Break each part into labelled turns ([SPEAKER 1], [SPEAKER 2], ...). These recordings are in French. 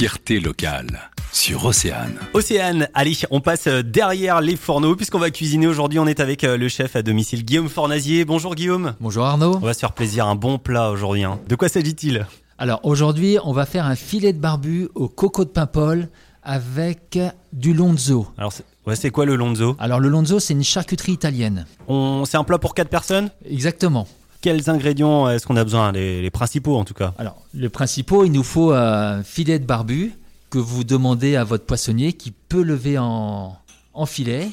[SPEAKER 1] fierté locale sur Océane.
[SPEAKER 2] Océane, allez, on passe euh, derrière les fourneaux puisqu'on va cuisiner aujourd'hui. On est avec euh, le chef à domicile Guillaume Fornazier. Bonjour Guillaume.
[SPEAKER 3] Bonjour Arnaud.
[SPEAKER 2] On va se faire plaisir, un bon plat aujourd'hui. hein. De quoi s'agit-il?
[SPEAKER 3] Alors aujourd'hui, on va faire un filet de barbu au coco de Paimpol avec du lonzo.
[SPEAKER 2] Alors, c'est ouais, c'est quoi le lonzo?
[SPEAKER 3] Alors le lonzo, c'est une charcuterie italienne.
[SPEAKER 2] On... C'est un plat pour 4 personnes?
[SPEAKER 3] Exactement.
[SPEAKER 2] Quels ingrédients est-ce qu'on a besoin les, les principaux en tout cas?
[SPEAKER 3] Alors le principal, il nous faut un filet de barbu que vous demandez à votre poissonnier qui peut lever en, en filet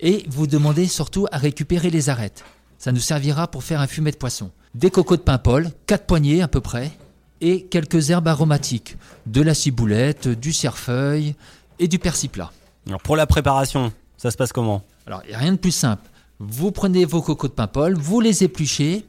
[SPEAKER 3] et vous demandez surtout à récupérer les arêtes. Ça nous servira pour faire un fumet de poisson. Des cocos de Paimpol, 4 poignées à peu près, et quelques herbes aromatiques, de la ciboulette, du cerfeuil et du persil plat.
[SPEAKER 2] Alors, pour la préparation, ça se passe comment?
[SPEAKER 3] Alors, il n'y a rien de plus simple. Vous prenez vos cocos de Paimpol, vous les épluchez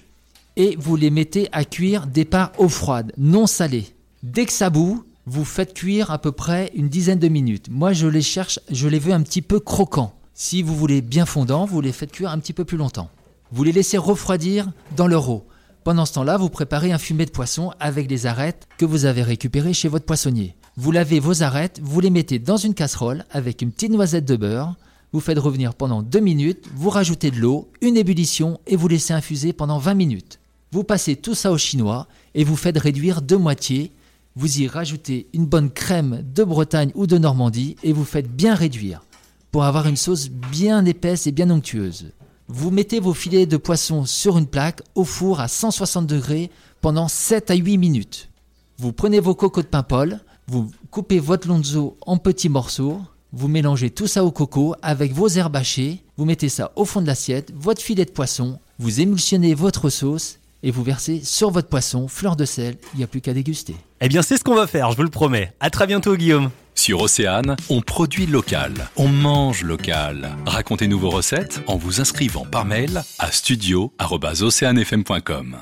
[SPEAKER 3] et vous les mettez à cuire des parts eau froide, non salées. Dès que ça bout, vous faites cuire à peu près une dizaine de minutes. Moi, je les cherche, je les veux un petit peu croquants. Si vous voulez bien fondants, vous les faites cuire un petit peu plus longtemps. Vous les laissez refroidir dans leur eau. Pendant ce temps-là, vous préparez un fumet de poisson avec les arêtes que vous avez récupérées chez votre poissonnier. Vous lavez vos arêtes, vous les mettez dans une casserole avec une petite noisette de beurre. Vous faites revenir pendant 2 minutes, vous rajoutez de l'eau, une ébullition et vous laissez infuser pendant 20 minutes. Vous passez tout ça au chinois et vous faites réduire de moitié. Vous y rajoutez une bonne crème de Bretagne ou de Normandie et vous faites bien réduire pour avoir une sauce bien épaisse et bien onctueuse. Vous mettez vos filets de poisson sur une plaque au four à 160 degrés pendant 7 à 8 minutes. Vous prenez vos cocos de Paimpol, vous coupez votre lonzo en petits morceaux, vous mélangez tout ça au coco avec vos herbes hachées, vous mettez ça au fond de l'assiette, votre filet de poisson, vous émulsionnez votre sauce et vous versez sur votre poisson fleur de sel, il n'y a plus qu'à déguster.
[SPEAKER 2] Eh bien, c'est ce qu'on va faire, je vous le promets. À très bientôt Guillaume.
[SPEAKER 1] Sur Océane, on produit local, on mange local. Racontez-nous vos recettes en vous inscrivant par mail à studio@oceanefm.com.